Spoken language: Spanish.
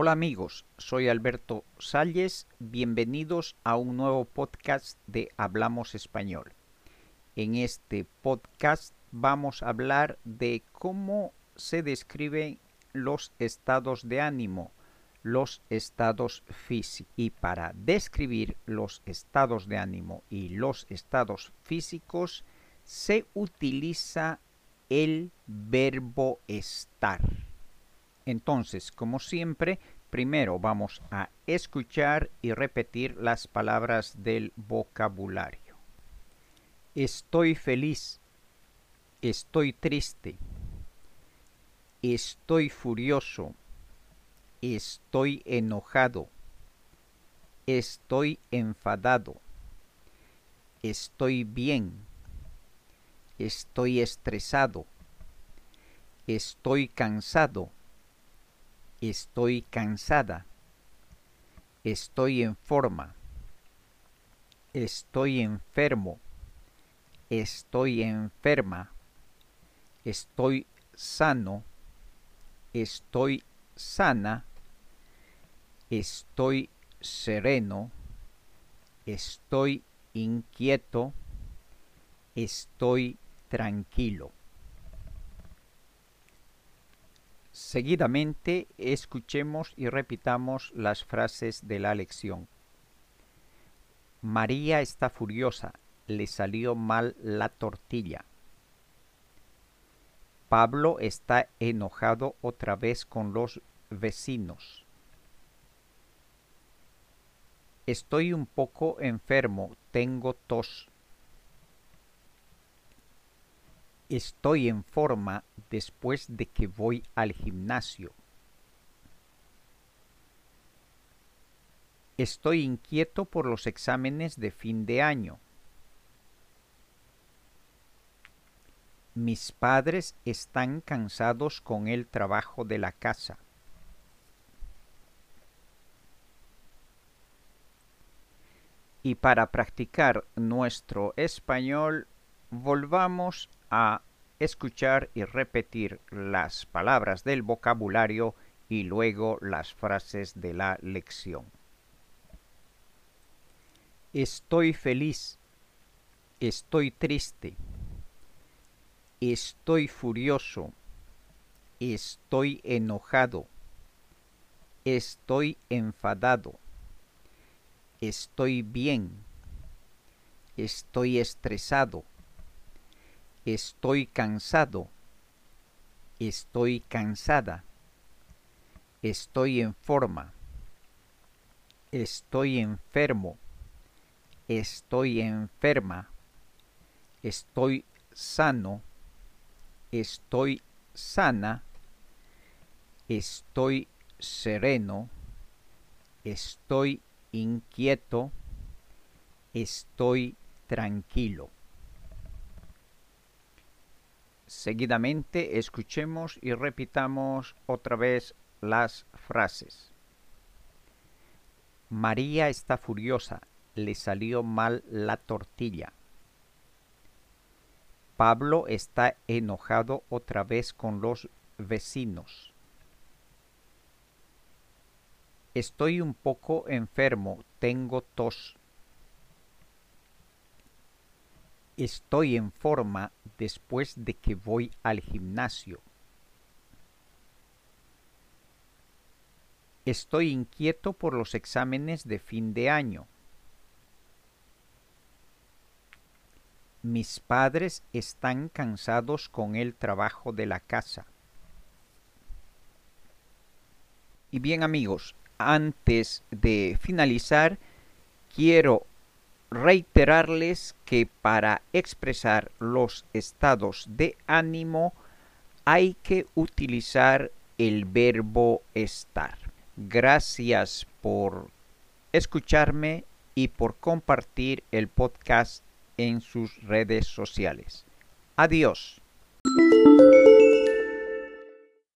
Hola amigos, soy Alberto Salles, bienvenidos a un nuevo podcast de Hablamos Español. En este podcast vamos a hablar de cómo se describen los estados de ánimo, los estados físicos. Y para describir los estados de ánimo y los estados físicos se utiliza el verbo estar. Entonces, como siempre, primero vamos a escuchar y repetir las palabras del vocabulario. Estoy feliz. Estoy triste. Estoy furioso. Estoy enojado. Estoy enfadado. Estoy bien. Estoy estresado. Estoy cansado Estoy cansada. Estoy en forma. Estoy enfermo. Estoy enferma. Estoy sano. Estoy sana. Estoy sereno. Estoy inquieto. Estoy tranquilo. Seguidamente escuchemos y repitamos las frases de la lección. María está furiosa, le salió mal la tortilla. Pablo está enojado otra vez con los vecinos. Estoy un poco enfermo, tengo tos. Estoy en forma después de que voy al gimnasio. Estoy inquieto por los exámenes de fin de año. Mis padres están cansados con el trabajo de la casa. Y para practicar nuestro español, volvamos a escuchar y repetir las palabras del vocabulario y luego las frases de la lección. Estoy feliz. Estoy triste. Estoy furioso. Estoy enojado. Estoy enfadado. Estoy bien. Estoy estresado Estoy cansado. Estoy cansada. Estoy en forma. Estoy enfermo. Estoy enferma. Estoy sano. Estoy sana. Estoy sereno. Estoy inquieto. Estoy tranquilo. Seguidamente escuchemos y repitamos otra vez las frases. María está furiosa, le salió mal la tortilla. Pablo está enojado otra vez con los vecinos. Estoy un poco enfermo, tengo tos. Estoy en forma después de que voy al gimnasio. Estoy inquieto por los exámenes de fin de año. Mis padres están cansados con el trabajo de la casa. Y bien amigos, antes de finalizar, quiero reiterarles que para expresar los estados de ánimo hay que utilizar el verbo estar. Gracias por escucharme y por compartir el podcast en sus redes sociales. Adiós.